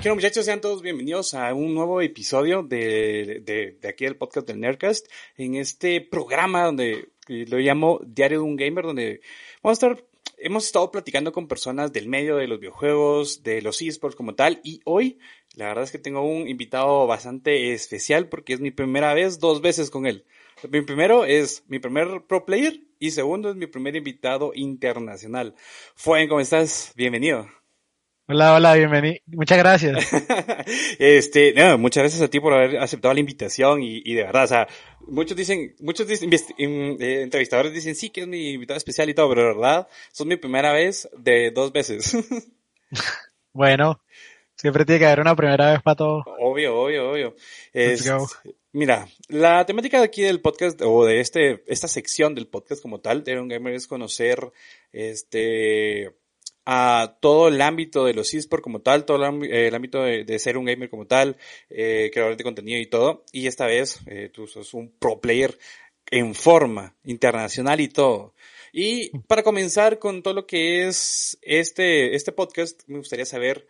Bueno muchachos, sean todos bienvenidos a un nuevo episodio de, de, de aquí del podcast del Nerdcast, en este programa donde lo llamo Diario de un Gamer, donde vamos a estar, hemos estado platicando con personas del medio de los videojuegos, de los esports como tal, y hoy la verdad es que tengo un invitado bastante especial porque es mi primera vez dos veces con él. Mi primero es mi primer pro player y segundo es mi primer invitado internacional. Fuen, ¿cómo estás? Bienvenido. Hola, hola, bienvenido. Muchas gracias. este, no, muchas gracias a ti por haber aceptado la invitación y, y de verdad, o sea, muchos dicen, muchos dicen, eh, entrevistadores dicen sí que es mi invitado especial y todo, pero de verdad, son mi primera vez de dos veces. bueno, siempre tiene que haber una primera vez para todo. Obvio, obvio, obvio. Es, mira, la temática de aquí del podcast o de este, esta sección del podcast como tal, de un gamer es conocer, este, a todo el ámbito de los esports como tal, todo el, ámbito de, ser un gamer como tal, eh, creador de contenido y todo. Y esta vez eh, tú sos un pro player en forma internacional y todo. Y para comenzar con todo lo que es este, este podcast, me gustaría saber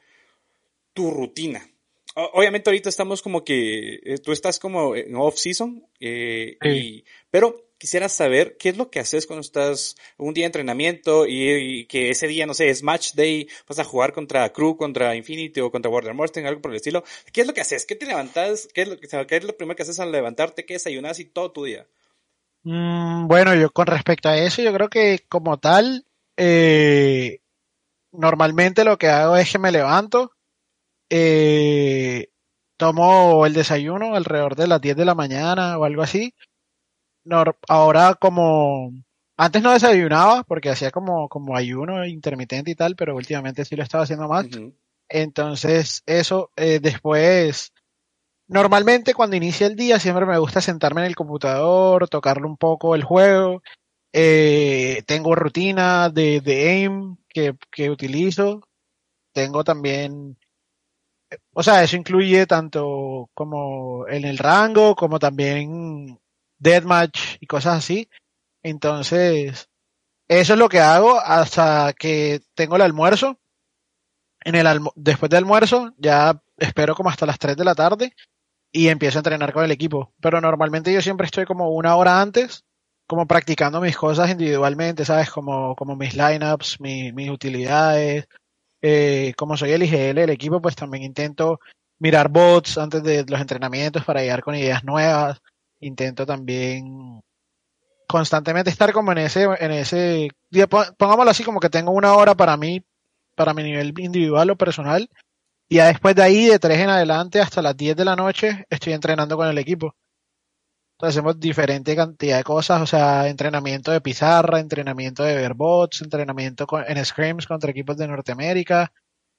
tu rutina. Obviamente ahorita estamos como que, eh, tú estás como en off season, eh, y, pero quisiera saber qué es lo que haces cuando estás un día de entrenamiento y, que ese día, no sé, es match day, vas a jugar contra Crew, contra Infinity o contra Mustang, algo por el estilo. ¿Qué es lo que haces? ¿Qué te levantas? ¿Qué es lo, qué es lo primero que haces al levantarte? ¿Qué desayunas y todo tu día? Mm, bueno, yo con respecto a eso, yo creo que como tal, eh, normalmente lo que hago es que me levanto, eh, tomo el desayuno alrededor de las 10 de la mañana o algo así, ahora como antes no desayunaba porque hacía como, como ayuno intermitente y tal, pero últimamente sí lo estaba haciendo más. Entonces, eso, eh, después, normalmente cuando inicia el día siempre me gusta sentarme en el computador, tocarle un poco el juego. Eh, tengo rutina de, de aim que, que utilizo. Tengo también o sea, eso incluye tanto como en el rango, como también deathmatch y cosas así. Entonces, eso es lo que hago hasta que tengo el almuerzo. En el después del almuerzo, ya espero como hasta las 3 de la tarde y empiezo a entrenar con el equipo. Pero normalmente yo siempre estoy como una hora antes, como practicando mis cosas individualmente, ¿sabes? Como, como mis lineups, mis utilidades. Eh, como soy el IGL del equipo, pues también intento mirar bots antes de los entrenamientos para llegar con ideas nuevas intento también constantemente estar como en ese, en ese, pongámoslo así, como que tengo una hora para mí, para mi nivel individual o personal, y ya después de ahí, de tres en adelante hasta las 10 de la noche, estoy entrenando con el equipo. Entonces hacemos diferente cantidad de cosas, o sea, entrenamiento de pizarra, entrenamiento de verbots, entrenamiento en scrims contra equipos de Norteamérica,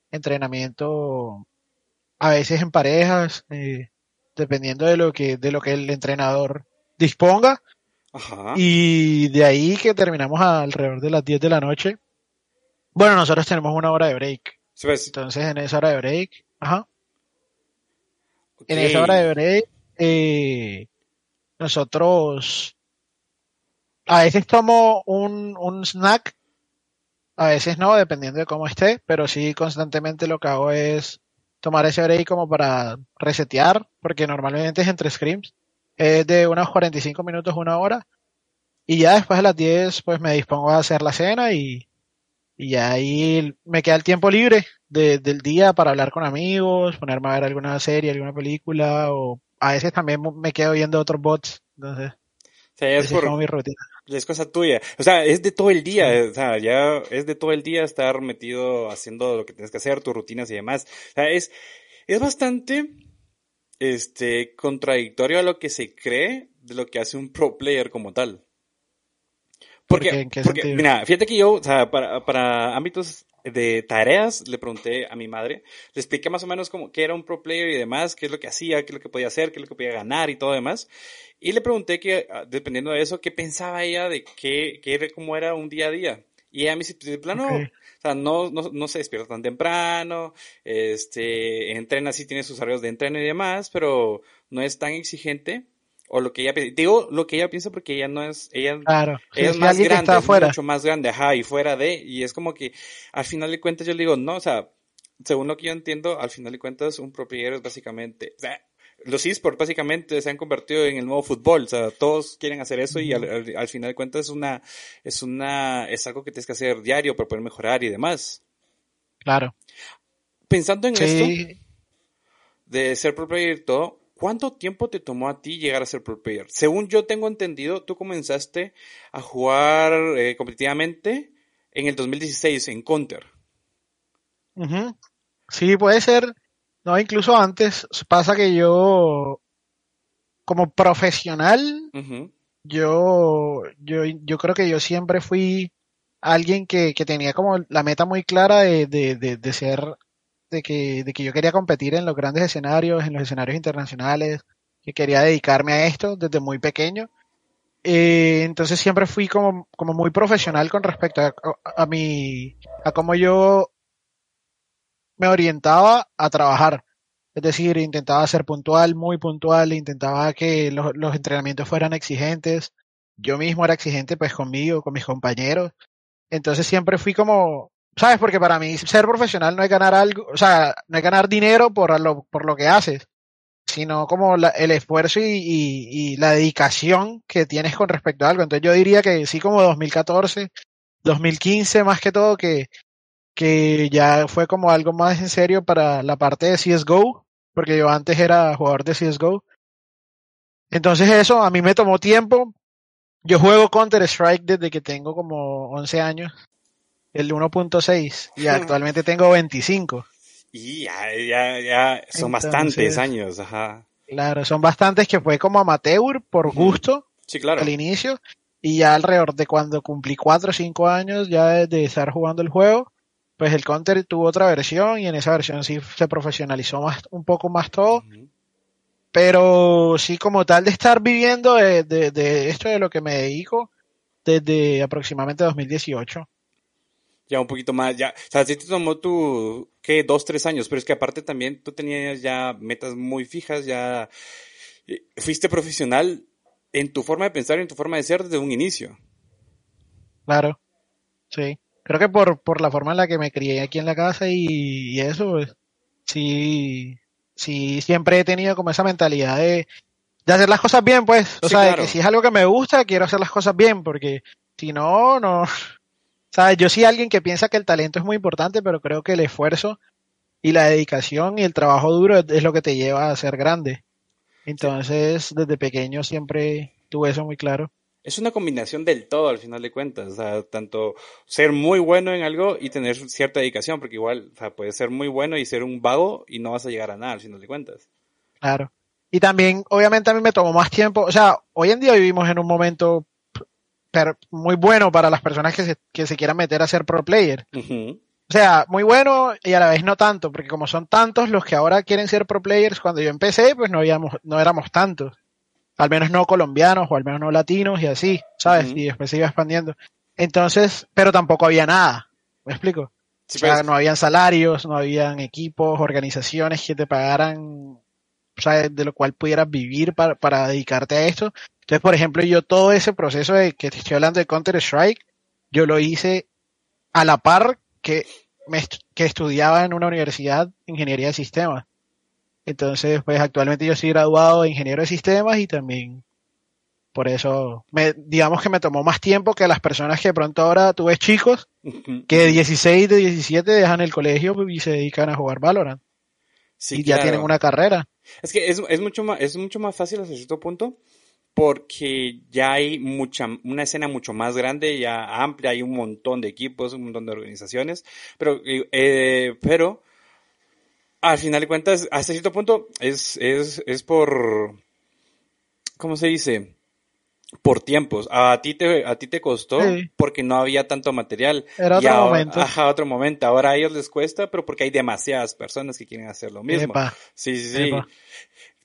entrenamiento a veces en parejas, eh, dependiendo de lo que, de lo que el entrenador disponga. Y de ahí que terminamos alrededor de las 10 de la noche. Bueno, nosotros tenemos una hora de break. Pues. Entonces, en esa hora de break, ajá. En esa hora de break, eh, nosotros a veces tomo un, un snack, a veces no, dependiendo de cómo esté, pero sí constantemente lo que hago es tomar ese break como para resetear, porque normalmente es entre scrims, es de unos 45 minutos, una hora, y ya después de las 10 pues me dispongo a hacer la cena y, y ahí me queda el tiempo libre del día para hablar con amigos, ponerme a ver alguna serie, alguna película, o a veces también me quedo viendo otros bots, entonces... es, como mi rutina. Es cosa tuya. O sea, es de todo el día. O sea, ya es de todo el día estar metido haciendo lo que tienes que hacer, tus rutinas y demás. O sea, es, es bastante, este, contradictorio a lo que se cree de lo que hace un pro player como tal. Porque, porque mira, fíjate que yo, o sea, para, para ámbitos de tareas, le pregunté a mi madre, le expliqué más o menos como qué era un pro player y demás, qué es lo que hacía, qué es lo que podía hacer, qué es lo que podía ganar y todo demás. Y le pregunté que, ah, dependiendo de eso, qué pensaba ella de qué, qué cómo era un día a día. Y ella me dice, de plano, o sea, no, no, no se despierta tan temprano, este, entrena, sí tiene sus horarios de entreno y demás, pero no es tan exigente o lo que ella digo lo que ella piensa porque ella no es ella, es más grande es mucho más grande ajá y fuera de y es como que al final de cuentas yo le digo no o sea según lo que yo entiendo, al final de cuentas, un pro player es básicamente, los esports básicamente se han convertido en el nuevo fútbol, o sea, todos quieren hacer eso y al, final de cuentas es una, es una, es algo que tienes que hacer diario para poder mejorar y demás. Claro. Pensando en esto, de ser pro player y todo, ¿cuánto tiempo te tomó a ti llegar a ser pro player? Según yo tengo entendido, tú comenzaste a jugar eh, competitivamente en el 2016 en Counter. Sí, puede ser. No, incluso antes pasa que yo, como profesional, yo, yo, yo creo que yo siempre fui alguien que, que tenía como la meta muy clara de, de, de, ser, de que, de que yo quería competir en los grandes escenarios, en los escenarios internacionales, que quería dedicarme a esto desde muy pequeño. Eh, entonces siempre fui como, como muy profesional con respecto a, a, mi, a cómo yo me orientaba a trabajar. Es decir, intentaba ser puntual, muy puntual, intentaba que los, los entrenamientos fueran exigentes. Yo mismo era exigente pues conmigo, con mis compañeros. Entonces siempre fui como, ¿sabes? Porque para mí ser profesional no es ganar algo, o sea, no es ganar dinero por lo, por lo que haces, sino como la, el esfuerzo y, y, la dedicación que tienes con respecto a algo. Entonces yo diría que sí como 2014, 2015 más que todo, que que ya fue como algo más en serio para la parte de CSGO, porque yo antes era jugador de CSGO. Entonces eso a mí me tomó tiempo. Yo juego Counter Strike desde que tengo como 11 años, el 1.6, y actualmente tengo 25. Y ya, ya, ya son bastantes años, ajá. Claro, son bastantes que fue como amateur por gusto sí, claro. al inicio, y ya alrededor de cuando cumplí 4 o 5 años ya de estar jugando el juego, pues el Counter tuvo otra versión y en esa versión sí se profesionalizó más, un poco más todo. Pero sí, como tal de estar viviendo de, de, esto de lo que me dedico desde aproximadamente 2018 ya un poquito más, ya, o sea, sí te tomó tu, ¿qué? Dos, tres años, pero es que aparte también tú tenías ya metas muy fijas, ya eh, fuiste profesional en tu forma de pensar y en tu forma de ser desde un inicio. Claro, sí creo que por, por la forma en la que me crié aquí en la casa y, eso, pues, sí, sí, siempre he tenido como esa mentalidad de, de hacer las cosas bien, pues. O sea, de que si es algo que me gusta, quiero hacer las cosas bien, porque si no, no. ¿Sabes? Yo sí alguien que piensa que el talento es muy importante, pero creo que el esfuerzo y la dedicación y el trabajo duro es lo que te lleva a ser grande. Entonces, desde pequeño siempre tuve eso muy claro es una combinación del todo al final de cuentas, o sea, tanto ser muy bueno en algo y tener cierta dedicación, porque igual, o sea, puedes ser muy bueno y ser un vago y no vas a llegar a nada al final de cuentas. Claro. Y también, obviamente a mí me tomó más tiempo, o sea, hoy en día vivimos en un momento muy bueno para las personas que se, que se quieran meter a ser pro player. O sea, muy bueno y a la vez no tanto, porque como son tantos los que ahora quieren ser pro players, cuando yo empecé, pues no habíamos, no éramos tantos al menos no colombianos o al menos no latinos y así, ¿sabes? Y después se iba expandiendo. Entonces, pero tampoco había nada, ¿me explico? o sea, pues. no habían salarios, no habían equipos, organizaciones que te pagaran, ¿sabes? De lo cual pudieras vivir para, para dedicarte a esto. Entonces, por ejemplo, yo todo ese proceso de que te estoy hablando de Counter Strike, yo lo hice a la par que, me, que estudiaba en una universidad ingeniería de sistemas. Entonces, pues actualmente yo soy graduado de ingeniero de sistemas y también por eso, me, digamos que me tomó más tiempo que las personas que de pronto ahora tú ves chicos que de 16, de 17 dejan el colegio y se dedican a jugar Valorant. y ya tienen una carrera. Es que es, es, mucho más, es mucho más fácil hasta cierto punto porque ya hay mucha, una escena mucho más grande, ya amplia, hay un montón de equipos, un montón de organizaciones, pero, eh, pero al final de cuentas, hasta cierto punto, es, es, es por, ¿cómo se dice? Por tiempos. A ti te, a ti te costó porque no había tanto material. Era otro momento. Ajá, otro momento. Ahora a ellos les cuesta, pero porque hay demasiadas personas que quieren hacer lo mismo. Sí, sí, sí.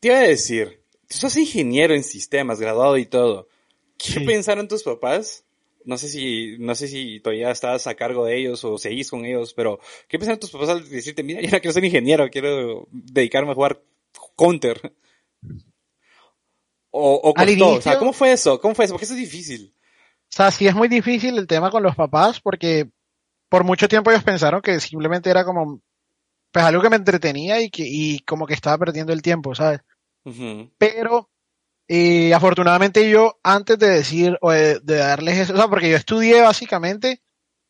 Te iba a decir, tú sos ingeniero en sistemas, graduado y todo. ¿Qué pensaron tus papás no sé si, no sé si todavía estás a cargo de ellos o seguís con ellos, pero ¿qué pensaron tus papás al decirte, mira, yo no quiero ser ingeniero, quiero dedicarme a jugar counter? O, o costó, o sea, ¿cómo fue eso? ¿Cómo fue eso? Porque eso es difícil. O sea, sí es muy difícil el tema con los papás porque por mucho tiempo ellos pensaron que simplemente era como pues algo que me entretenía y que y como que estaba perdiendo el tiempo, ¿sabes? Pero y afortunadamente yo, antes de decir o de, darles eso, o sea, porque yo estudié básicamente,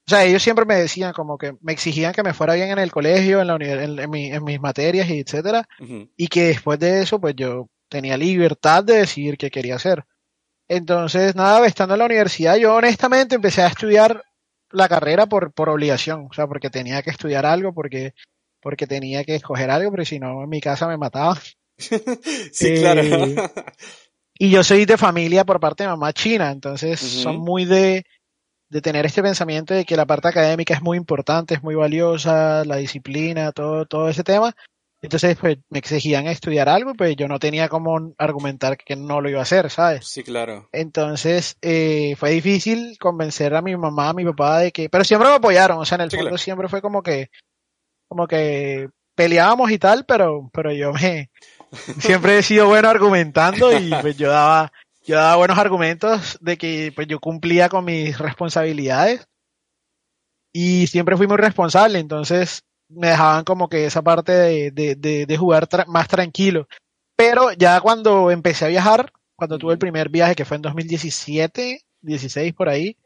o sea, ellos siempre me decían como que me exigían que me fuera bien en el colegio, en, la en, en, mis materias y etcétera, y que después de eso, pues yo tenía libertad de decidir qué quería hacer. Entonces, nada, estando en la universidad, yo honestamente empecé a estudiar la carrera por, por obligación, o sea, porque tenía que estudiar algo, porque, porque tenía que escoger algo, porque si no, en mi casa me mataba. sí, claro. Eh, y yo soy de familia por parte de mamá china, entonces son muy de, de tener este pensamiento de que la parte académica es muy importante, es muy valiosa, la disciplina, todo, todo ese tema. Entonces, pues me exigían estudiar algo pues yo no tenía como argumentar que no lo iba a hacer, ¿sabes? Sí, claro. Entonces, eh, fue difícil convencer a mi mamá, a mi papá de que, pero siempre me apoyaron, o sea, en el fondo siempre fue como que, como que peleábamos y tal, pero, pero yo me, siempre he sido bueno argumentando y pues yo daba, yo daba buenos argumentos de que pues yo cumplía con mis responsabilidades y siempre fui muy responsable, entonces me dejaban como que esa parte de, de, de, jugar más tranquilo. Pero ya cuando empecé a viajar, cuando tuve el primer viaje que fue en 2017, 16 por ahí,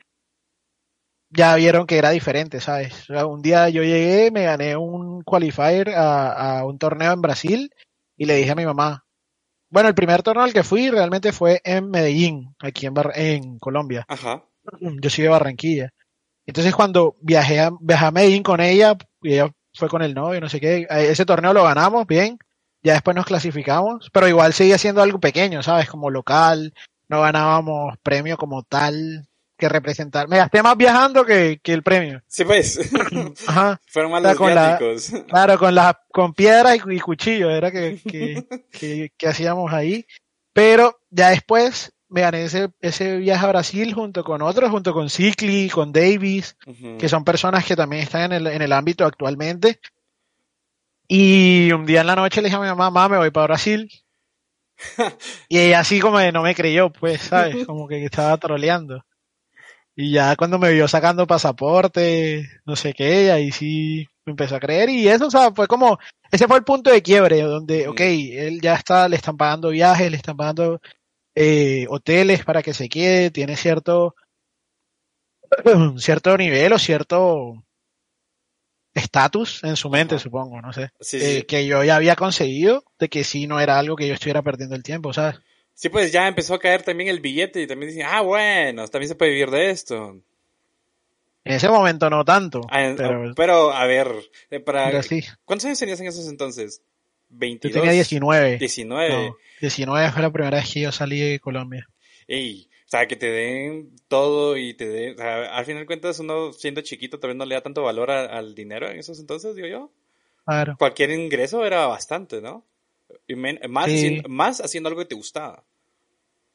ya vieron que era diferente, ¿sabes? un día yo llegué, me gané un qualifier a, a un torneo en Brasil y le dije a mi mamá, bueno, el primer torneo al que fui realmente fue en Medellín, aquí en, en Colombia. Ajá. Yo soy de Barranquilla. Entonces cuando viajé a, viajé a Medellín con ella, y ella fue con el novio, no sé qué, ese torneo lo ganamos bien, ya después nos clasificamos, pero igual seguía siendo algo pequeño, ¿sabes? Como local, no ganábamos premio como tal, que representar. Me gasté más viajando que, que el premio. Sí, pues. Ajá. Fueron más los con Claro, con la, con piedra y, cuchillo era que, que, que, hacíamos ahí. Pero ya después me gané ese, ese viaje a Brasil junto con otros, junto con Cicli, con Davis, que son personas que también están en el, en el ámbito actualmente. Y un día en la noche le dije a mi mamá, mamá, me voy para Brasil. y ella así como no me creyó, pues, ¿sabes? Como que estaba troleando. Y ya cuando me vio sacando pasaporte, no sé qué, ahí sí me empezó a creer. Y eso, o sea, fue como, ese fue el punto de quiebre, donde, ok, él ya está, le están pagando viajes, le están pagando eh, hoteles para que se quede, tiene cierto, cierto nivel o cierto estatus en su mente, supongo, no sé. Eh, que yo ya había conseguido, de que sí no era algo que yo estuviera perdiendo el tiempo, ¿sabes? Sí, pues ya empezó a caer también el billete y también dicen, ah, bueno, también se puede vivir de esto. En ese momento no tanto. Ah, pero, a ver, eh, para, ¿cuántos años tenías en esos entonces? 22. Yo tenía 19. 19. 19 fue la primera vez que yo salí de Colombia. Ey, o sea, que te den todo y te den, o sea, al final de cuentas uno siendo chiquito también no le da tanto valor al dinero en esos entonces, digo yo. Claro. Cualquier ingreso era bastante, ¿no? Y más, haciendo, más haciendo algo que te gustaba.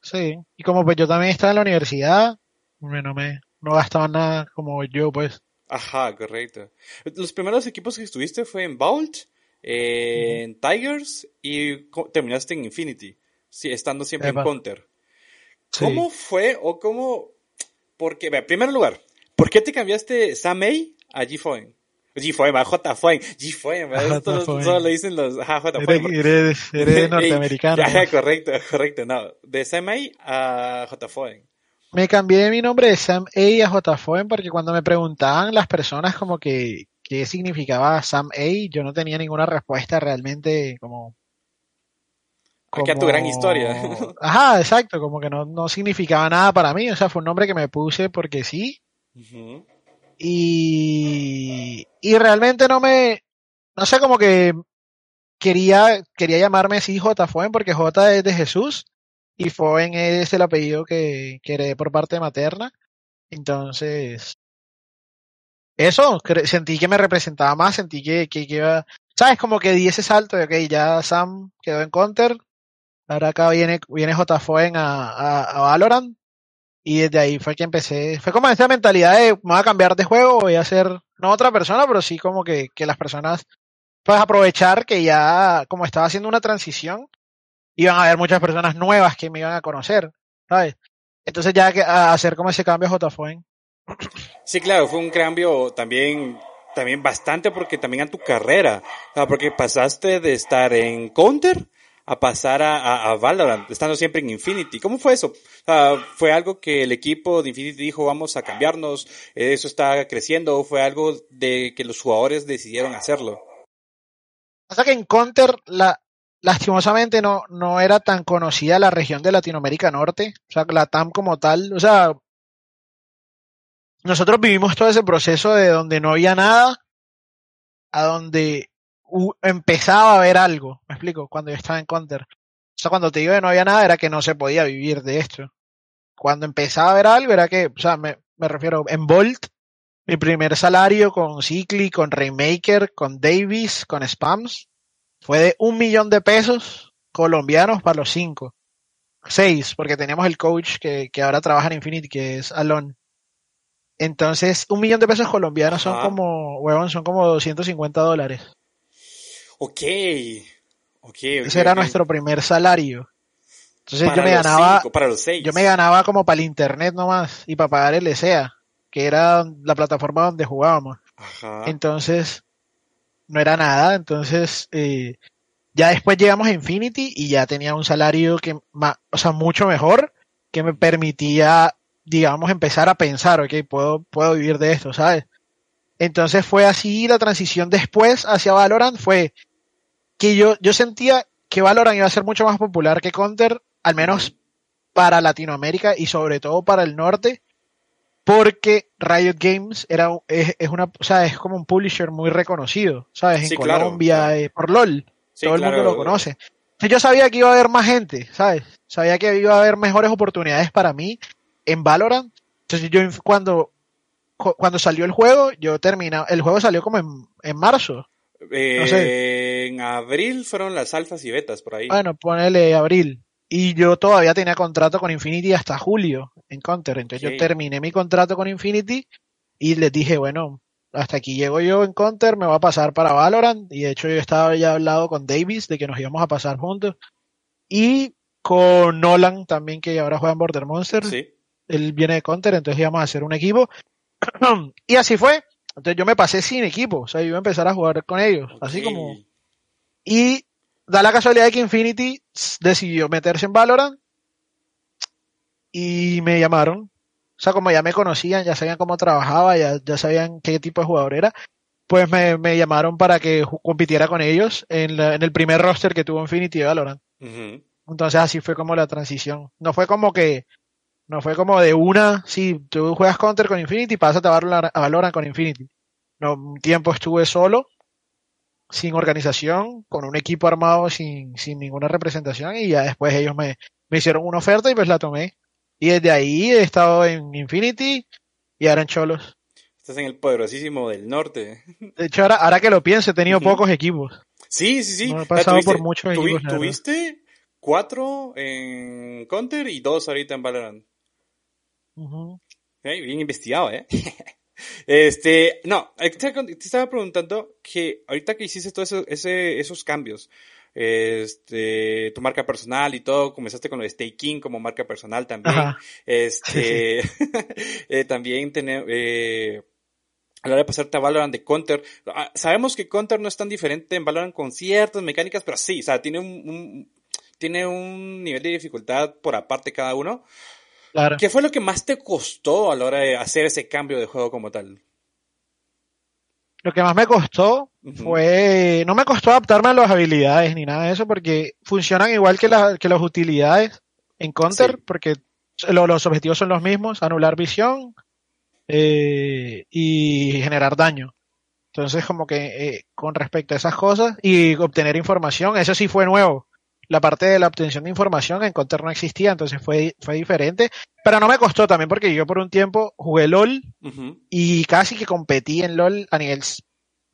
Sí, y como pues yo también estaba en la universidad, no me, no gastaba nada como yo, pues. Ajá, correcto. Los primeros equipos que estuviste fue en Vault, en Tigers y terminaste en Infinity, sí, estando siempre en Counter. ¿Cómo fue o cómo? Porque, en primer lugar, ¿por qué te cambiaste Sam A a G-Foen? G-Foen, J Foen, G-Foen, solo le dicen los J Foen. Eres, eres norteamericano. correcto, correcto, no. De Sam A a J Foen. Me cambié mi nombre de Sam A a J Foen porque cuando me preguntaban las personas como que qué significaba Sam A, yo no tenía ninguna respuesta realmente como Aquí a tu gran historia. Ajá, exacto, como que no, no significaba nada para mí, o sea, fue un nombre que me puse porque sí. Y, y realmente no me, no sé, como que quería, quería llamarme así J. Foen porque J es de Jesús y Foen es el apellido que, que heredé por parte materna. Entonces, eso, sentí que me representaba más, sentí que, que, iba, sabes, como que di ese salto de, ok, ya Sam quedó en counter, ahora acá viene, viene J. Foen a, a, a Valorant, y desde ahí fue que empecé, fue como esa mentalidad de, voy a cambiar de juego, voy a ser, no otra persona, pero sí como que, que las personas, pues aprovechar que ya, como estaba haciendo una transición, iban a haber muchas personas nuevas que me iban a conocer, ¿sabes? Entonces ya que, hacer como ese cambio a J. Foen Sí, claro, fue un cambio también también bastante porque también a tu carrera, porque pasaste de estar en Counter a pasar a, a, Valorant, estando siempre en Infinity. ¿Cómo fue eso? ¿Fue algo que el equipo de Infinity dijo vamos a cambiarnos, eso está creciendo, o fue algo de que los jugadores decidieron hacerlo? Pasa que en Counter, la, lastimosamente no, no era tan conocida la región de Latinoamérica Norte, o sea, la TAM como tal, o sea, nosotros vivimos todo ese proceso de donde no había nada a donde empezaba a haber algo, me explico, cuando yo estaba en Counter. O sea, cuando te digo que no había nada era que no se podía vivir de esto. Cuando empezaba a haber algo era que, o sea, me, me refiero, en Volt, mi primer salario con Cycli, con Rainmaker, con Davis, con Spams, fue de un millón de pesos colombianos para los cinco. Seis, porque teníamos el coach que, que ahora trabaja en Infinity, que es Alon. Entonces, un millón de pesos colombianos son como, huevón, son como 250 dólares. Ok. Ok, Ese era nuestro primer salario. Entonces yo me ganaba, para los seis. yo me ganaba como para el internet nomás y para pagar el ESEA, que era la plataforma donde jugábamos. Ajá. Entonces, no era nada. Entonces, eh, ya después llegamos a Infinity y ya tenía un salario que, o sea, mucho mejor, que me permitía digamos, empezar a pensar, ok, puedo, puedo vivir de esto, ¿sabes? Entonces fue así la transición después hacia Valorant, fue que yo, yo sentía que Valorant iba a ser mucho más popular que Counter, al menos para Latinoamérica y sobre todo para el norte, porque Riot Games era, es, es una, o sea, es como un publisher muy reconocido, ¿sabes? En Colombia, eh, por LOL, todo el mundo lo conoce. Yo sabía que iba a haber más gente, ¿sabes? Sabía que iba a haber mejores oportunidades para mí en Valorant. Entonces yo cuando, cuando salió el juego, yo terminé, el juego salió como en, en marzo. Eh, en abril fueron las alfas y betas por ahí. Bueno, ponele abril. Y yo todavía tenía contrato con Infinity hasta julio en Counter. Entonces yo terminé mi contrato con Infinity y les dije, bueno, hasta aquí llego yo en Counter, me voy a pasar para Valorant. Y de hecho yo estaba ya hablado con Davis de que nos íbamos a pasar juntos. Y con Nolan también, que ahora juega en Border Monsters. Sí él viene de Counter, entonces íbamos a hacer un equipo. y así fue. Entonces yo me pasé sin equipo, o sea, yo iba a empezar a jugar con ellos, así como... Y da la casualidad de que Infinity decidió meterse en Valorant y me llamaron. O sea, como ya me conocían, ya sabían cómo trabajaba, ya, ya sabían qué tipo de jugador era, pues me, me llamaron para que compitiera con ellos en, en, el primer roster que tuvo Infinity de Valorant. Entonces así fue como la transición. No fue como que no fue como de una, sí, tú juegas Counter con Infinity, pásate a Valorant, a Valorant con Infinity. No, un tiempo estuve solo, sin organización, con un equipo armado sin, sin ninguna representación y ya después ellos me, me hicieron una oferta y pues la tomé. Y desde ahí he estado en Infinity y ahora en Cholos. Estás en el poderosísimo del norte. De hecho, ahora, ahora que lo pienso, he tenido pocos equipos. Sí, sí, sí. No he pasado por muchos equipos. ¿Tuviste cuatro en Counter y dos ahorita en Valorant? Bien investigado, ¿eh? este, no, te estaba preguntando que ahorita que hiciste todos ese, esos cambios, este, tu marca personal y todo, comenzaste con lo de Staking como marca personal también, este, eh, también tener, eh, a la hora de pasarte a Valorant de Counter, ah, sabemos que Counter no es tan diferente en Valorant con ciertas mecánicas, pero sí, o sea, tiene un tiene un nivel de dificultad por aparte cada uno. ¿Qué fue lo que más te costó a la hora de hacer ese cambio de juego como tal? Lo que más me costó fue, no me costó adaptarme a las habilidades ni nada de eso, porque funcionan igual que, que las utilidades en Counter, porque los objetivos son los mismos, anular visión eh, y generar daño. Entonces, como que eh, con respecto a esas cosas y obtener información, eso sí fue nuevo la parte de la obtención de información en Counter no existía, entonces fue, fue diferente. Pero no me costó también porque yo por un tiempo jugué LOL y casi que competí en LOL a nivel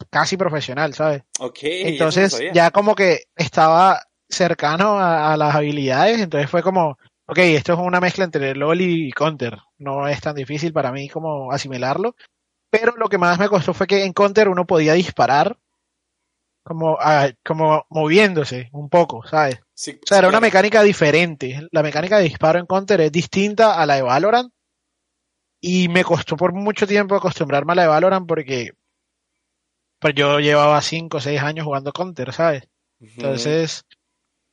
casi profesional, ¿sabes? Ok. Entonces ya como que estaba cercano a, las habilidades, entonces fue como, ok, esto es una mezcla entre LOL y Counter. No es tan difícil para mí como asimilarlo. Pero lo que más me costó fue que en Counter uno podía disparar como, ah, como moviéndose un poco, ¿sabes? Sí, o sea, era una mecánica diferente. La mecánica de disparo en Counter es distinta a la de Valorant. Y me costó por mucho tiempo acostumbrarme a la de Valorant porque Pues yo llevaba 5 o 6 años jugando Counter, ¿sabes? Entonces,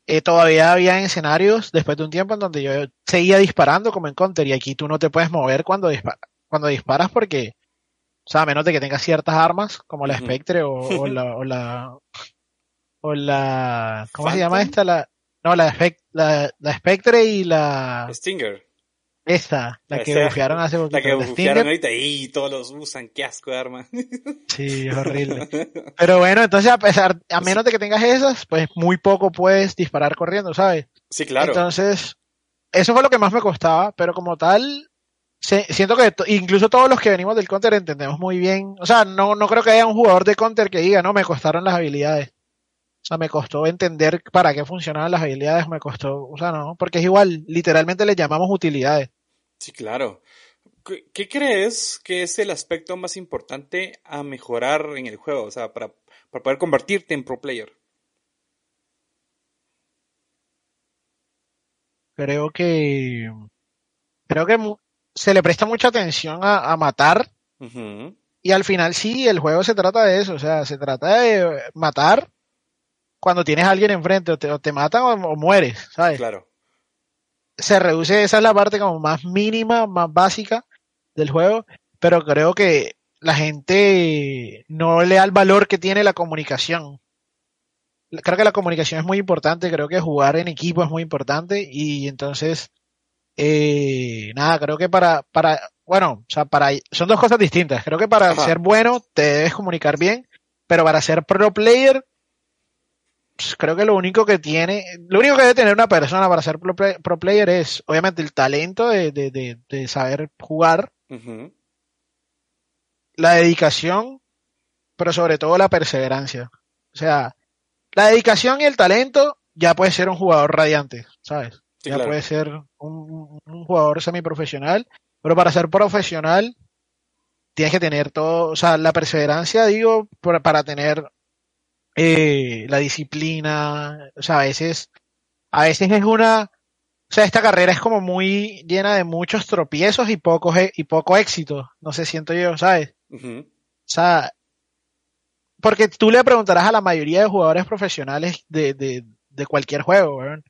eh, todavía había escenarios después de un tiempo en donde yo seguía disparando como en Counter y aquí tú no te puedes mover cuando, dispara, cuando disparas porque, o sea, a menos de que tengas ciertas armas como la Spectre o, o, la, o la o la ¿cómo se llama esta? La no, la, la, la Spectre y la Stinger. Esta, la, que bufiaron hace poquito. La que bufiaron ahorita y todos los usan, qué asco de arma. Sí, es horrible. Pero bueno, entonces a pesar, a menos de que tengas esas, pues muy poco puedes disparar corriendo, ¿sabes? Sí, claro. Entonces, eso fue lo que más me costaba, pero como tal, siento que incluso todos los que venimos del counter entendemos muy bien, o sea, no, no creo que haya un jugador de counter que diga, no, me costaron las habilidades. O sea, me costó entender para qué funcionaban las habilidades, me costó, o sea, no, porque es igual, literalmente le llamamos utilidades. Sí, claro. ¿Qué crees que es el aspecto más importante a mejorar en el juego? O sea, para, para poder convertirte en pro player. Creo que. Creo que se le presta mucha atención a, matar. Y al final sí, el juego se trata de eso. O sea, se trata de matar cuando tienes a alguien enfrente. O te, matan o, mueres, ¿sabes? Claro se reduce, esa es la parte como más mínima, más básica del juego, pero creo que la gente no le da el valor que tiene la comunicación. Creo que la comunicación es muy importante, creo que jugar en equipo es muy importante y entonces, eh, nada, creo que para, para, bueno, o sea, para, son dos cosas distintas. Creo que para ser bueno te debes comunicar bien, pero para ser pro player pues, creo que lo único que tiene, lo único que debe tener una persona para ser pro, player es, obviamente, el talento de, saber jugar, la dedicación, pero sobre todo la perseverancia. O sea, la dedicación y el talento ya puede ser un jugador radiante, ¿sabes? Ya puede ser un, un jugador semiprofesional, pero para ser profesional tienes que tener todo, o sea, la perseverancia, digo, para tener eh, la disciplina, o sea, a veces, a veces es una, o sea, esta carrera es como muy llena de muchos tropiezos y pocos e, y poco éxito, no sé, siento yo, ¿sabes? O sea, porque tú le preguntarás a la mayoría de jugadores profesionales de, de, de cualquier juego, ¿verdad?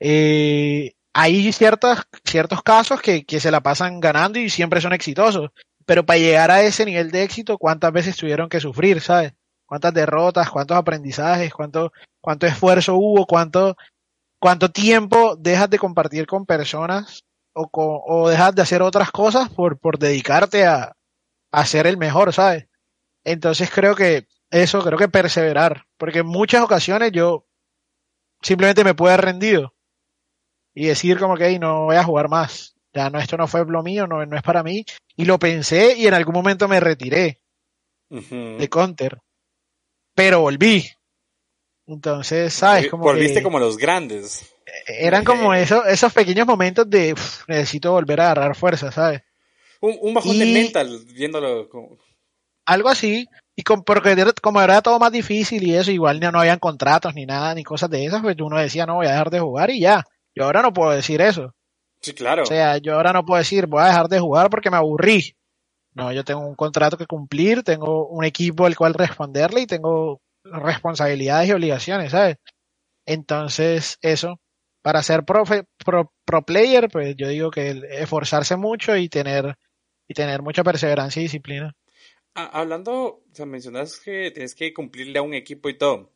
Eh, hay ciertos, ciertos casos que, que se la pasan ganando y siempre son exitosos, pero para llegar a ese nivel de éxito, ¿cuántas veces tuvieron que sufrir, ¿sabes? cuántas derrotas, cuántos aprendizajes, cuánto, cuánto esfuerzo hubo, cuánto, cuánto tiempo dejas de compartir con personas o, o dejas de hacer otras cosas por, por dedicarte a, a ser el mejor, ¿sabes? Entonces creo que eso, creo que perseverar, porque en muchas ocasiones yo simplemente me pude haber rendido y decir como que no voy a jugar más, ya no, esto no fue lo mío, no, no es para mí, y lo pensé y en algún momento me retiré de Counter pero volví. Entonces, ¿sabes? Como Volviste como los grandes. Eran como esos, esos pequeños momentos de necesito volver a agarrar fuerza, ¿sabes? Un, bajón de mental, viéndolo como... Algo así, y porque como era todo más difícil y eso, igual no, no habían contratos ni nada, ni cosas de esas, pues uno decía, no, voy a dejar de jugar y ya. Yo ahora no puedo decir eso. Sí, claro. O sea, yo ahora no puedo decir, voy a dejar de jugar porque me aburrí. No, yo tengo un contrato que cumplir, tengo un equipo al cual responderle y tengo responsabilidades y obligaciones, ¿sabes? Entonces, eso, para ser pro, pro, player, pues yo digo que esforzarse mucho y tener, y tener mucha perseverancia y disciplina. Ah, hablando, o sea, mencionas que tienes que cumplirle a un equipo y todo.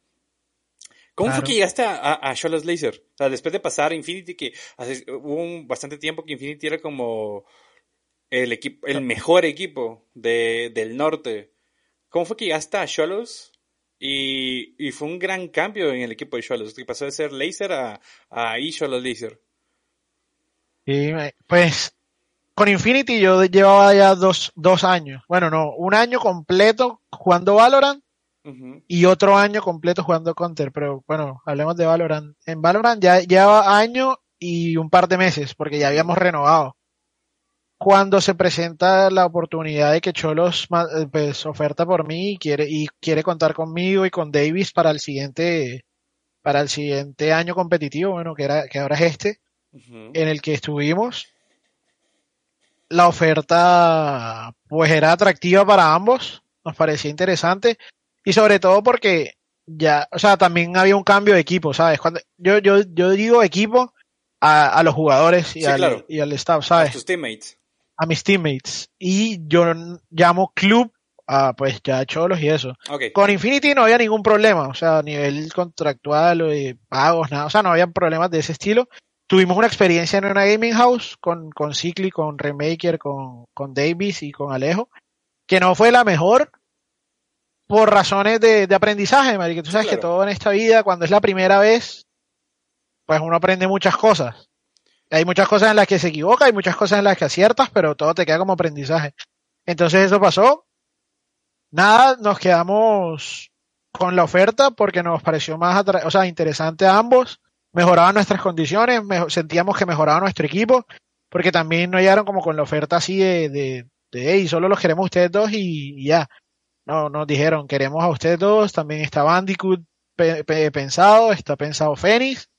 ¿Cómo fue que llegaste a, a, Laser? O sea, después de pasar Infinity, que hace, hubo un, bastante tiempo que Infinity era como el equipo, el mejor equipo de, del norte. ¿Cómo fue que llegaste a Cholos? Y, y fue un gran cambio en el equipo de Cholos, que pasó de ser Laser a, a Cholos Laser. Sí, pues con Infinity yo llevaba ya dos, dos años. Bueno, no, un año completo jugando Valorant y otro año completo jugando Counter. Pero bueno, hablemos de Valorant. En Valorant ya llevaba año y un par de meses porque ya habíamos renovado cuando se presenta la oportunidad de que Cholos eh, pues, oferta por mí y quiere, y quiere contar conmigo y con Davis para el siguiente, para el siguiente año competitivo, bueno, que era, que ahora es este, en el que estuvimos. La oferta, pues era atractiva para ambos, nos parecía interesante. Y sobre todo porque ya, o sea, también había un cambio de equipo, ¿sabes? Cuando, yo, yo, yo digo equipo a, a los jugadores y, al, y al staff, ¿sabes? A tus teammates. A mis teammates. Y yo llamo club a, pues, ya cholos y eso. Con Infinity no había ningún problema, o sea, a nivel contractual o de pagos, nada, o sea, no había problemas de ese estilo. Tuvimos una experiencia en una gaming house con, con Cicli, con Remaker, con, con Davis y con Alejo, que no fue la mejor, por razones de, de aprendizaje, marica. Tú sabes que todo en esta vida, cuando es la primera vez, pues uno aprende muchas cosas. Hay muchas cosas en las que se equivoca, hay muchas cosas en las que aciertas, pero todo te queda como aprendizaje. Entonces eso pasó. Nada, nos quedamos con la oferta porque nos pareció más o sea, interesante a ambos. Mejoraban nuestras condiciones, sentíamos que mejoraba nuestro equipo, porque también no llegaron como con la oferta así de, de, de hey, solo los queremos ustedes dos y ya. No, nos dijeron, queremos a ustedes dos, también está Bandicoot pensado, está pensado Phoenix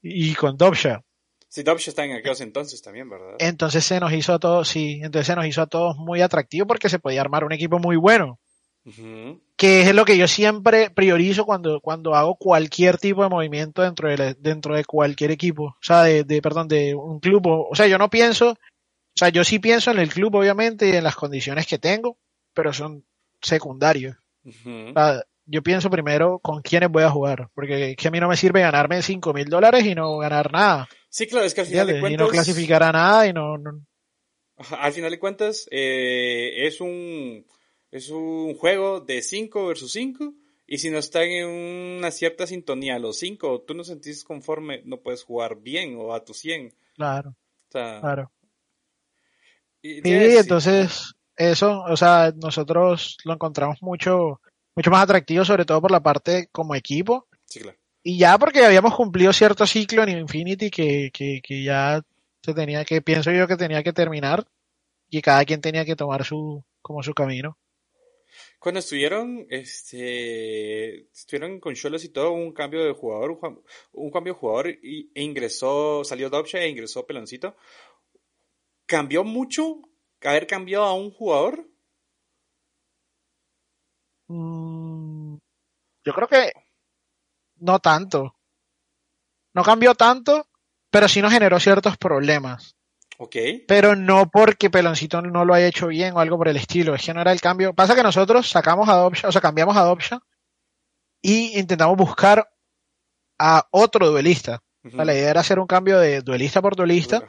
y con Dobsha. Sí, Dobsha está en aquellos entonces también, ¿verdad? Entonces se nos hizo a todos, sí, entonces se nos hizo a todos muy atractivo porque se podía armar un equipo muy bueno. Que es lo que yo siempre priorizo cuando, cuando hago cualquier tipo de movimiento dentro de, dentro de cualquier equipo. O sea, de, de, perdón, de un club. O, sea, yo no pienso, o sea, yo sí pienso en el club, obviamente, y en las condiciones que tengo, pero son secundario. yo pienso primero con quiénes voy a jugar, porque que a mí no me sirve ganarme 5 mil dólares y no ganar nada. Sí, claro, es que al final de cuentas... Y no clasificar a nada y no... Al final de cuentas, eh, es un es un juego de 5 versus 5 y si no están en una cierta sintonía los 5, tú no sentís conforme, no puedes jugar bien o a tu 100. Claro. claro. Y, sí, entonces eso, o sea, nosotros lo encontramos mucho, mucho más atractivo, sobre todo por la parte como equipo. Sí, claro. Y ya porque habíamos cumplido cierto ciclo en Infinity que, que, que ya se tenía que, pienso yo que tenía que terminar y cada quien tenía que tomar su, como su camino. Cuando estuvieron, este, estuvieron con Cholos y todo, un cambio de jugador, un, cambio de jugador y, e ingresó, salió Dobsha e ingresó Peloncito. ¿Cambió mucho haber cambiado a un jugador? Mm, yo creo que no tanto. No cambió tanto, pero sí nos generó ciertos problemas. Ok. Pero no porque Peloncito no lo haya hecho bien o algo por el estilo. Es que no era el cambio. Pasa que nosotros sacamos Adoption, o sea, cambiamos Adoption y intentamos buscar a otro duelista. La idea era hacer un cambio de duelista por duelista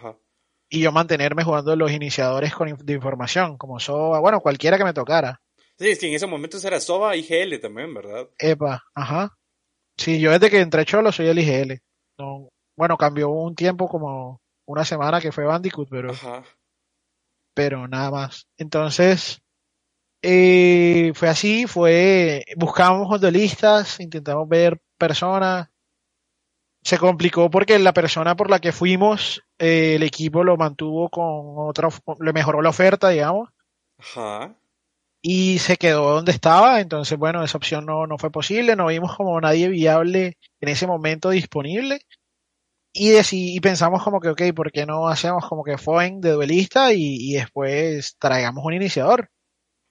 y yo mantenerme jugando los iniciadores con de información, como Soba, bueno, cualquiera que me tocara. Sí, es que en ese momento era Soba y IGL también, ¿verdad? Epa, ajá. Sí, yo desde que entré Cholo soy el IGL. No, bueno, cambió un tiempo como una semana que fue Bandicoot, pero. Ajá. Pero nada más. Entonces, eh, fue así, fue. Buscamos duelistas, intentamos ver personas, se complicó porque la persona por la que fuimos, eh, el equipo lo mantuvo con otra, le mejoró la oferta, digamos. Ajá. Y se quedó donde estaba, entonces bueno, esa opción no, no fue posible, no vimos como nadie viable en ese momento disponible. Y, y pensamos como que, ok, ¿por qué no hacemos como que fue de duelista y, y después traigamos un iniciador?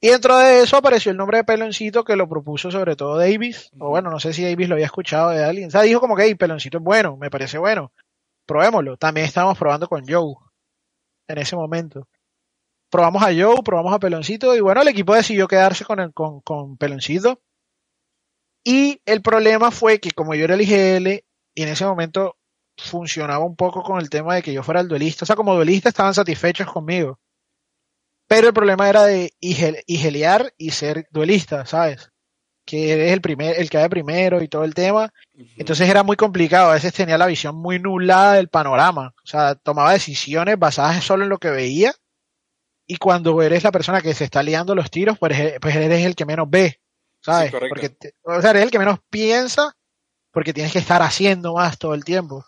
Y dentro de eso apareció el nombre de Peloncito que lo propuso sobre todo Davis. O bueno, no sé si Davis lo había escuchado de alguien. O sea, dijo como que hey, Peloncito es bueno, me parece bueno. Probémoslo. También estábamos probando con Joe en ese momento. Probamos a Joe, probamos a Peloncito y bueno, el equipo decidió quedarse con, el, con, con Peloncito. Y el problema fue que como yo era el IGL y en ese momento funcionaba un poco con el tema de que yo fuera el duelista. O sea, como duelista estaban satisfechos conmigo. Pero el problema era de higelear y ser duelista, ¿sabes? Que eres el primer, el que va primero y todo el tema. Entonces era muy complicado. A veces tenía la visión muy nublada del panorama. O sea, tomaba decisiones basadas solo en lo que veía. Y cuando eres la persona que se está liando los tiros, pues, pues eres el que menos ve. ¿Sabes? porque, o sea, eres el que menos piensa porque tienes que estar haciendo más todo el tiempo.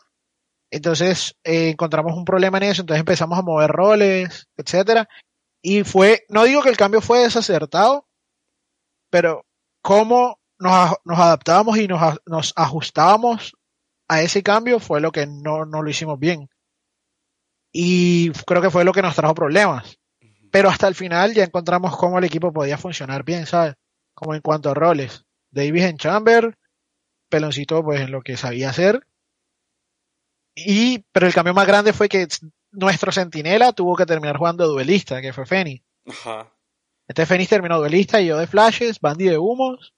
Entonces eh, encontramos un problema en eso, entonces empezamos a mover roles, etcétera, y fue, no digo que el cambio fue desacertado, pero cómo nos, nos adaptábamos y nos, nos, ajustábamos a ese cambio fue lo que no, no lo hicimos bien. Y creo que fue lo que nos trajo problemas. Pero hasta el final ya encontramos cómo el equipo podía funcionar bien, ¿sabes? como en cuanto a roles. Davis en Chamber, Peloncito pues en lo que sabía hacer. Y, pero el cambio más grande fue que nuestro centinela tuvo que terminar jugando duelista, que fue Feni. Ajá. Este Fenix terminó duelista y yo de flashes, Bandy de humos,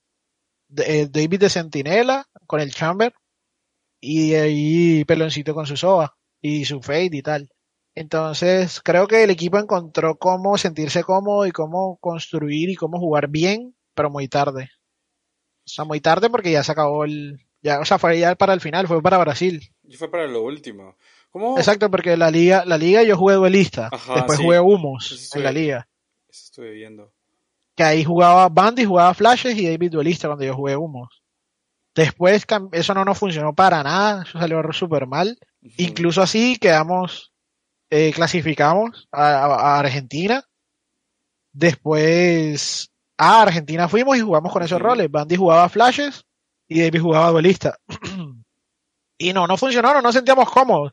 eh, David de centinela con el Chamber y ahí Peloncito con su soba y su fade y tal. Entonces, creo que el equipo encontró cómo sentirse cómodo y cómo construir y cómo jugar bien, pero muy tarde. O sea, muy tarde porque ya se acabó el, ya, o sea, fue ya para el final, fue para Brasil. Y fue para lo último. ¿Cómo? Exacto, porque la liga, la liga yo jugué duelista, después jugué humos en la liga. Eso estuve viendo. Que ahí jugaba Bandy, jugaba Flashes y David duelista cuando yo jugué humos. Después eso no nos funcionó para nada, eso salió súper mal. Incluso así quedamos, eh, clasificamos a, Argentina. Después a Argentina fuimos y jugamos con esos roles. Bandy jugaba flashes y David jugaba duelista. y no, no funcionó, no nos sentíamos cómodos.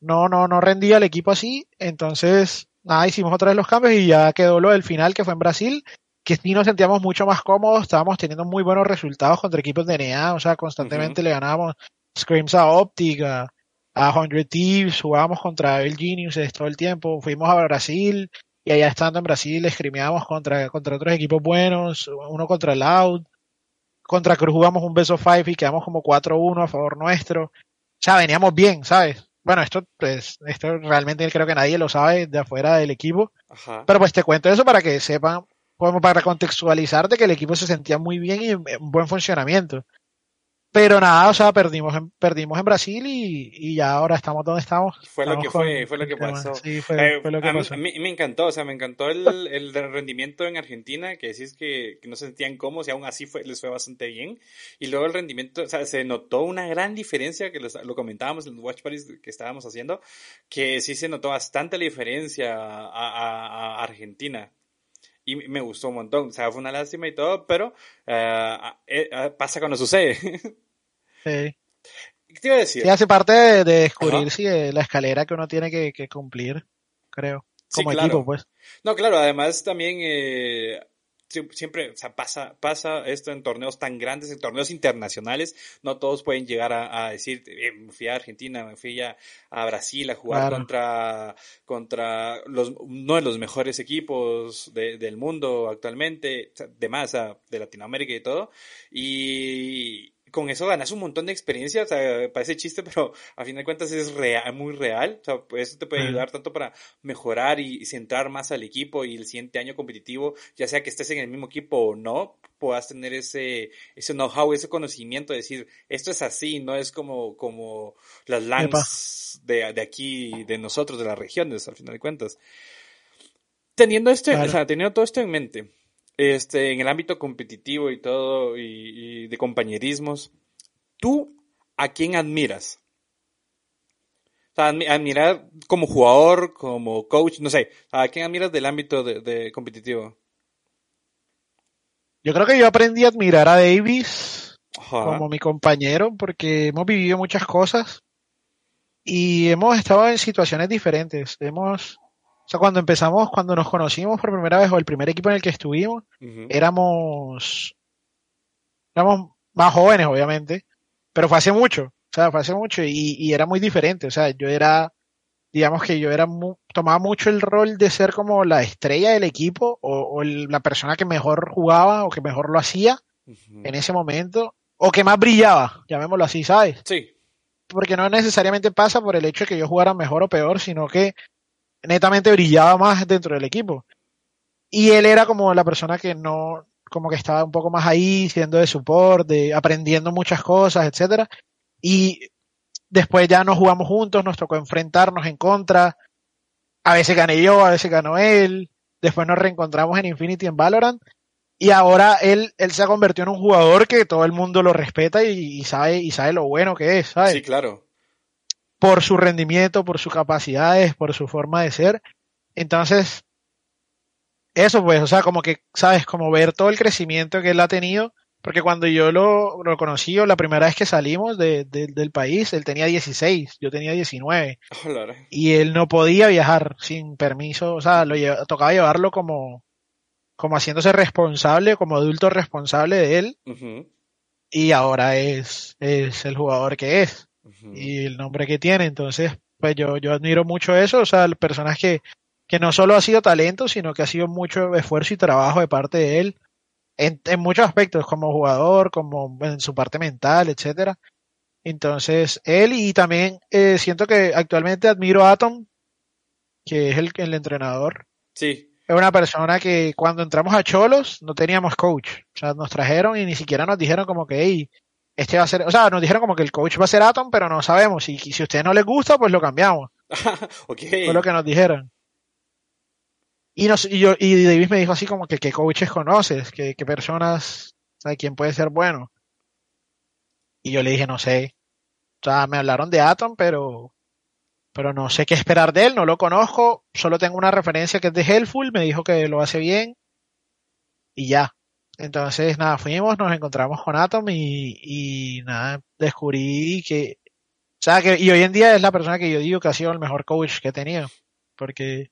No, no, no rendía el equipo así. Entonces, nada, hicimos otra vez los cambios y ya quedó lo del final que fue en Brasil que sí nos sentíamos mucho más cómodos, estábamos teniendo muy buenos resultados contra equipos de NEA, o sea, constantemente le ganábamos Screams a Optica, a 100 Thieves, jugábamos contra el Genius todo el tiempo, fuimos a Brasil y allá estando en Brasil escrimeábamos contra, contra otros equipos buenos, uno contra Loud, contra Cruz jugamos un beso 5 y quedamos como 4-1 a favor nuestro, o sea, veníamos bien, ¿sabes? Bueno, esto pues, esto realmente creo que nadie lo sabe de afuera del equipo, pero pues te cuento eso para que sepan como para contextualizar de que el equipo se sentía muy bien y en buen funcionamiento. Pero nada, o sea, perdimos en, perdimos en Brasil y, ya ahora estamos donde estamos. Fue lo que fue, fue lo que pasó. Sí, fue, eh, lo que pasó. A mí, me encantó, o sea, me encantó el, el rendimiento en Argentina, que decís que, que no se sentían cómodos y aún así fue, les fue bastante bien. Y luego el rendimiento, o sea, se notó una gran diferencia, que lo comentábamos en los Watch Parties que estábamos haciendo, que sí se notó bastante la diferencia a, a Argentina y me gustó un montón. O sea, fue una lástima y todo, pero eh, eh, eh, pasa cuando sucede. Sí. ¿Qué te iba a decir? Sí, hace parte de, descubrir si la escalera que uno tiene que, cumplir, creo. Como equipo, pues. No, claro, además también siempre, o sea, pasa, pasa esto en torneos tan grandes, en torneos internacionales, no todos pueden llegar a, decir, eh, me fui a Argentina, me fui a, a Brasil a jugar contra, contra los, uno de los mejores equipos del mundo actualmente, de más, de Latinoamérica y todo, y, con eso ganas un montón de experiencia, o sea, parece chiste, pero a fin de cuentas es real, muy real, o sea, eso te puede ayudar tanto para mejorar y, centrar más al equipo y el siguiente año competitivo, ya sea que estés en el mismo equipo o no, puedas tener ese, ese know-how, ese conocimiento de decir, esto es así, no es como, como las LANs de, de aquí, de nosotros, de las regiones, al final de cuentas. Teniendo este, o sea, teniendo todo esto en mente, este, en el ámbito competitivo y todo, y, de compañerismos, ¿tú a quién admiras? O sea, admirar como jugador, como coach, no sé, ¿a quién admiras del ámbito de, competitivo? Yo creo que yo aprendí a admirar a Davis como mi compañero porque hemos vivido muchas cosas y hemos estado en situaciones diferentes. Hemos sea, cuando empezamos, cuando nos conocimos por primera vez, o el primer equipo en el que estuvimos, éramos, éramos más jóvenes, obviamente, pero fue hace mucho, o sea, fue hace mucho y, era muy diferente, o sea, yo era, digamos que yo era, tomaba mucho el rol de ser como la estrella del equipo o, la persona que mejor jugaba o que mejor lo hacía en ese momento, o que más brillaba, llamémoslo así, ¿sabes? Sí. Porque no necesariamente pasa por el hecho de que yo jugara mejor o peor, sino que netamente brillaba más dentro del equipo. Y él era como la persona que no, como que estaba un poco más ahí, siendo de soporte, aprendiendo muchas cosas, etcétera. Y después ya nos jugamos juntos, nos tocó enfrentarnos en contra. A veces gané yo, a veces ganó él. Después nos reencontramos en Infinity en Valorant. Y ahora él, él se ha convertido en un jugador que todo el mundo lo respeta y, y sabe, y sabe lo bueno que es, ¿sabes? Sí, claro por su rendimiento, por sus capacidades, por su forma de ser. Entonces, eso pues, o sea, como que, ¿sabes? Como ver todo el crecimiento que él ha tenido, porque cuando yo lo, lo conocí, o la primera vez que salimos de, del país, él tenía 16, yo tenía 19. y él no podía viajar sin permiso, o sea, lo tocaba llevarlo como, como haciéndose responsable, como adulto responsable de él. Y ahora es, es el jugador que es. Y el nombre que tiene. Entonces, pues yo, yo admiro mucho eso. O sea, personas que, que no solo ha sido talento, sino que ha sido mucho esfuerzo y trabajo de parte de él. En, en muchos aspectos, como jugador, como en su parte mental, etcétera. Entonces, él y también eh, siento que actualmente admiro a Atom, que es el, el entrenador. Sí. Es una persona que cuando entramos a Cholos no teníamos coach. O sea, nos trajeron y ni siquiera nos dijeron como que, hey, este va a ser, o sea, nos dijeron como que el coach va a ser Atom, pero no sabemos. Y, si a usted no le gusta, pues lo cambiamos. okay. Fue lo que nos dijeron. Y, nos, y, yo, y Davis me dijo así como que qué coaches conoces, qué, qué personas, o sea, quién puede ser bueno. Y yo le dije, no sé. O sea, me hablaron de Atom, pero, pero no sé qué esperar de él, no lo conozco, solo tengo una referencia que es de Helpful, me dijo que lo hace bien y ya. Entonces, nada, fuimos, nos encontramos con Atom y, y nada, descubrí que, o sea, que, y hoy en día es la persona que yo digo que ha sido el mejor coach que he tenido, porque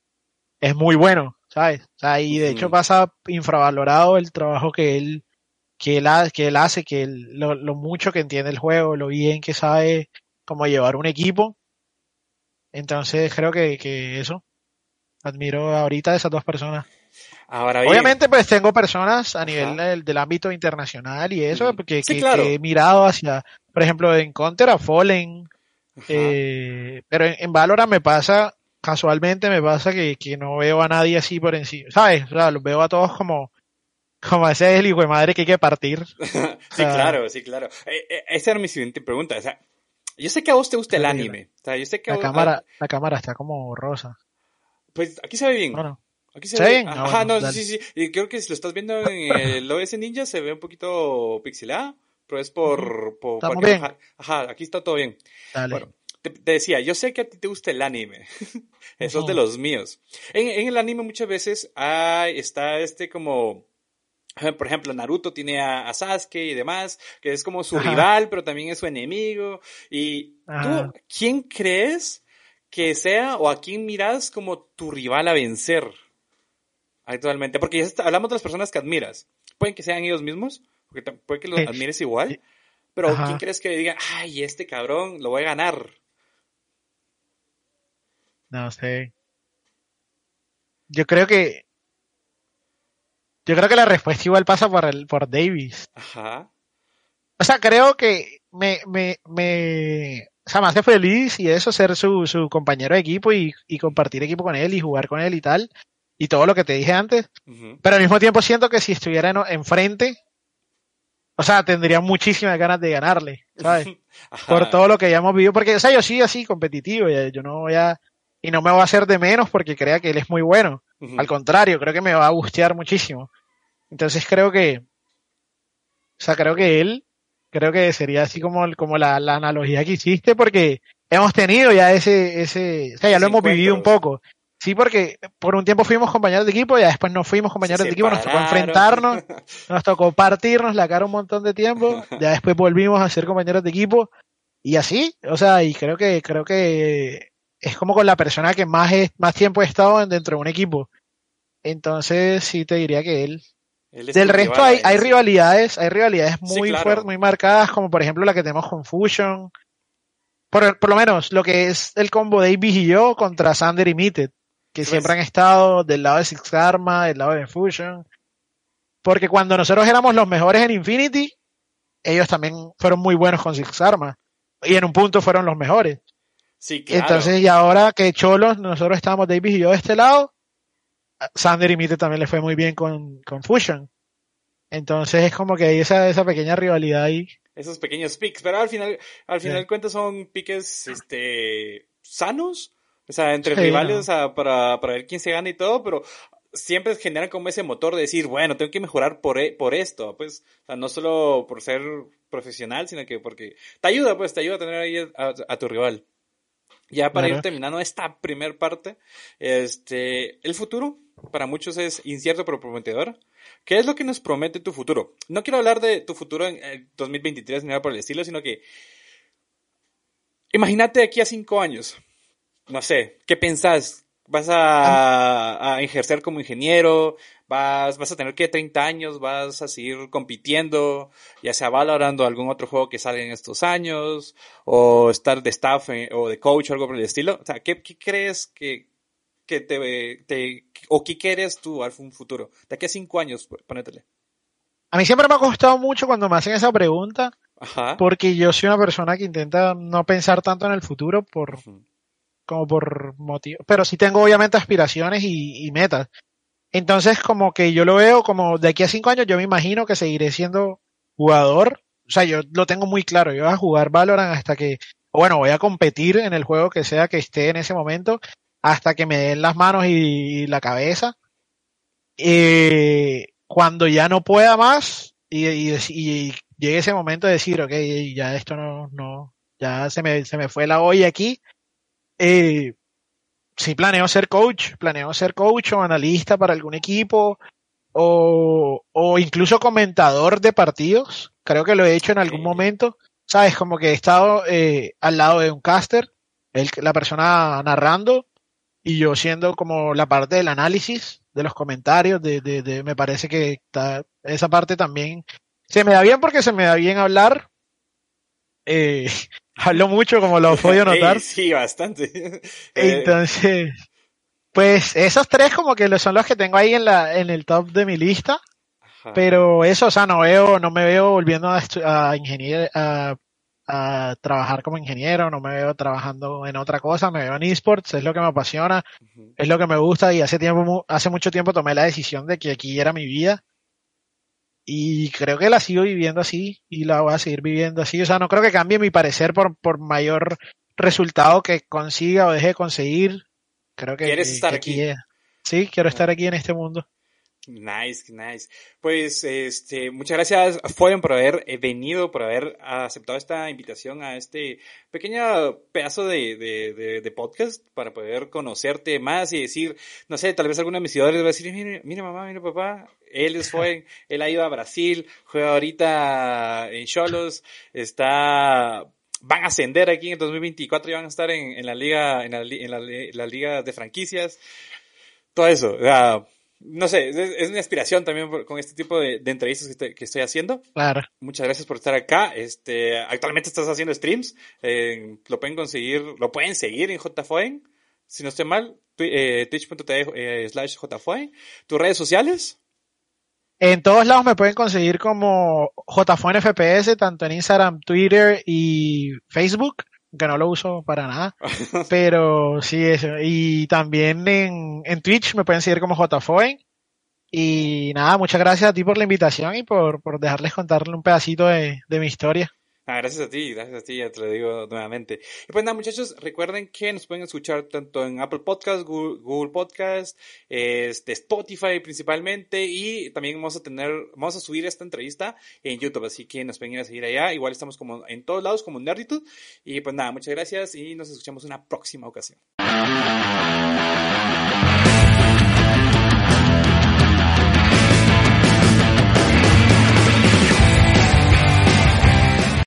es muy bueno, ¿sabes? O sea, y de hecho pasa infravalorado el trabajo que él que él, que él hace, que lo, lo, mucho que entiende el juego, lo bien que sabe cómo llevar un equipo. Entonces creo que, que eso. Admiro ahorita a esas dos personas. Ahora Obviamente, pues tengo personas a nivel del, del, ámbito internacional y eso, porque que, que, he mirado hacia, por ejemplo, en Counter a Fallen, eh, pero en, en, Valorant me pasa, casualmente me pasa que, que no veo a nadie así por encima, ¿sabes? O sea, los veo a todos como, como ese es el hijo de madre que hay que partir. sí, claro, sí, claro. Eh, eh, esa era mi siguiente pregunta. O sea, yo sé que a vos te gusta el anime. O sea, yo sé que la, vos, cámara, la cámara está como rosa. Pues aquí se ve bien. Bueno, Aquí se, ¿Se ve? Ajá, Ah, bueno, no, dale. sí, sí. Y creo que si lo estás viendo en el OS Ninja se ve un poquito pixelado, pero es por... por Estamos bien. Ajá, ajá, aquí está todo bien. Dale. Bueno, te, te decía, yo sé que a ti te gusta el anime. Esos Ujú. de los míos. En, en el anime muchas veces hay, está este como... eh, Por ejemplo, Naruto tiene a, a Sasuke y demás, que es como su Ajá. rival, pero también es su enemigo. Y Ajá. tú, ¿quién crees que sea o a quién miras como tu rival a vencer actualmente? Porque ya hablamos de las personas que admiras. Pueden que sean ellos mismos, porque puede que los admires igual, pero Ajá. ¿quién crees que diga, ay, este cabrón lo voy a ganar? No sé. Yo creo que. Yo creo que la respuesta igual pasa por el, por Davis. Ajá. O sea, creo que me, me, me, o sea, me hace feliz y eso, ser su, su compañero de equipo y, y compartir equipo con él y jugar con él y tal. Y todo lo que te dije antes. Pero al mismo tiempo siento que si estuviera en- enfrente, o sea, tendría muchísimas ganas de ganarle, ¿sabes? Por todo lo que ya hemos vivido, porque, o sea, yo sí así competitivo, ya- yo no voy a, y no me voy a hacer de menos porque crea que él es muy bueno, al contrario, creo que me va a gustear muchísimo. Entonces creo que, o sea, creo que él, creo que sería así como, como la, la analogía que hiciste, porque hemos tenido ya ese, ese, o sea, ya lo hemos vivido un poco. Sí, porque por un tiempo fuimos compañeros de equipo, ya después no fuimos compañeros de equipo, nos tocó enfrentarnos, nos tocó partirnos la cara un montón de tiempo, ya después volvimos a ser compañeros de equipo y así, o sea, y creo que creo que es como con la persona que más he- más tiempo he estado en- dentro de un equipo. Entonces, sí te diría que él. Él es Del resto hay, hay rivalidades, hay rivalidades Sí, muy claro. fuertes, muy marcadas, como por ejemplo la que tenemos con Fusion. Por, por lo menos lo que es el combo Davis y yo contra Sander y que Pues- siempre han estado del lado de Six Karma, del lado de Fusion. Porque cuando nosotros éramos los mejores en Infinity, ellos también fueron muy buenos con Six Karma. Y en un punto fueron los mejores. Sí, claro. Entonces, y ahora que Cholos, nosotros estábamos Davis y yo de este lado, Sander y Mitted también le fue muy bien con, con Fusion. Entonces es como que hay esa, esa pequeña rivalidad ahí. esos pequeños piques, pero al final, al final Sí. cuentas son piques, este, sanos, o sea, entre Sí, rivales, no. o sea, para, para ver quién se gana y todo, pero siempre generan como ese motor de decir, bueno, tengo que mejorar por, e- por esto, pues, o sea, no solo por ser profesional, sino que porque te ayuda, pues, te ayuda a tener ahí a, a tu rival. Ya para ir terminando esta primer parte, este, el futuro para muchos es incierto pero prometedor. ¿Qué es lo que nos promete tu futuro? No quiero hablar de tu futuro en eh, 2023 ni nada por el estilo, sino que imagínate aquí a cinco años. No sé, ¿qué pensás? vas a, a, ejercer como ingeniero, vas, vas a tener que 30 años, vas a seguir compitiendo, ya sea valorando algún otro juego que salga en estos años, o estar de staff eh, o de coach o algo por el estilo. O sea, ¿qué, qué crees que, que te, te, o qué quieres tú al futuro? De aquí a cinco años, ponétele. A mí siempre me ha costado mucho cuando me hacen esa pregunta, Ajá. porque yo soy una persona que intenta no pensar tanto en el futuro por, como por motivo, pero sí tengo obviamente aspiraciones y, y, metas. Entonces como que yo lo veo como de aquí a cinco años yo me imagino que seguiré siendo jugador, o sea, yo lo tengo muy claro, yo voy a jugar Valorant hasta que, bueno, voy a competir en el juego que sea que esté en ese momento, hasta que me den las manos y, la cabeza. Eh, cuando ya no pueda más y, y, y, llegue ese momento de decir, ok, ya esto no, no, ya se me, se me fue la olla aquí, eh, sí planeo ser coach, planeo ser coach o analista para algún equipo o, o incluso comentador de partidos. Creo que lo he hecho en algún momento. Sabes, como que he estado eh, al lado de un caster, el, la persona narrando y yo siendo como la parte del análisis de los comentarios, de, de, de me parece que está, esa parte también se me da bien porque se me da bien hablar. Eh, hablo mucho, como lo podido notar. sí, bastante. Entonces, pues esos tres como que son los que tengo ahí en la, en el top de mi lista. Pero eso, o sea, no veo, no me veo volviendo a, a ingeniero, a, a, trabajar como ingeniero, no me veo trabajando en otra cosa, me veo en esports, es lo que me apasiona, es lo que me gusta y hace tiempo, hace mucho tiempo tomé la decisión de que aquí era mi vida y creo que la sigo viviendo así y la voy a seguir viviendo así. O sea, no creo que cambie mi parecer por, por mayor resultado que consiga o deje de conseguir. Creo que. ¿Quieres estar aquí? Sí, quiero estar aquí en este mundo. Nice, nice. Pues, este, muchas gracias, Foyen, por haber eh, venido, por haber aceptado esta invitación a este pequeño pedazo de, de, de, podcast para poder conocerte más y decir, no sé, tal vez alguno de mis seguidores va a decir, mire, mire mamá, mire papá, él es Foyen, él ha ido a Brasil, juega ahorita en Cholos, está van a ascender aquí en 2024 y van a estar en, en la liga, en la, en la, la liga de franquicias. Todo eso. O sea, no sé, es, una inspiración también con este tipo de, entrevistas que estoy, haciendo. Claro. Muchas gracias por estar acá. Este, actualmente estás haciendo streams. Eh, lo pueden conseguir, lo pueden seguir en JFoen. Si no estoy mal, eh, twitch.tv eh, slash JFoen. ¿Tus redes sociales? En todos lados me pueden conseguir como JFoen FPS, tanto en Instagram, Twitter y Facebook que no lo uso para nada. pero sí, eso. Y también en, en Twitch me pueden seguir como JFoen. Y nada, muchas gracias a ti por la invitación y por, por dejarles contarle un pedacito de, de mi historia. Ah, gracias a ti, gracias a ti, ya te lo digo nuevamente. Y pues nada, muchachos, recuerden que nos pueden escuchar tanto en Apple Podcast, Google, Google Podcast, este, Spotify principalmente, y también vamos a tener, vamos a subir esta entrevista en YouTube, así que nos pueden ir a seguir allá. Igual estamos como en todos lados como Nerditude. Y pues nada, muchas gracias y nos escuchamos en una próxima ocasión.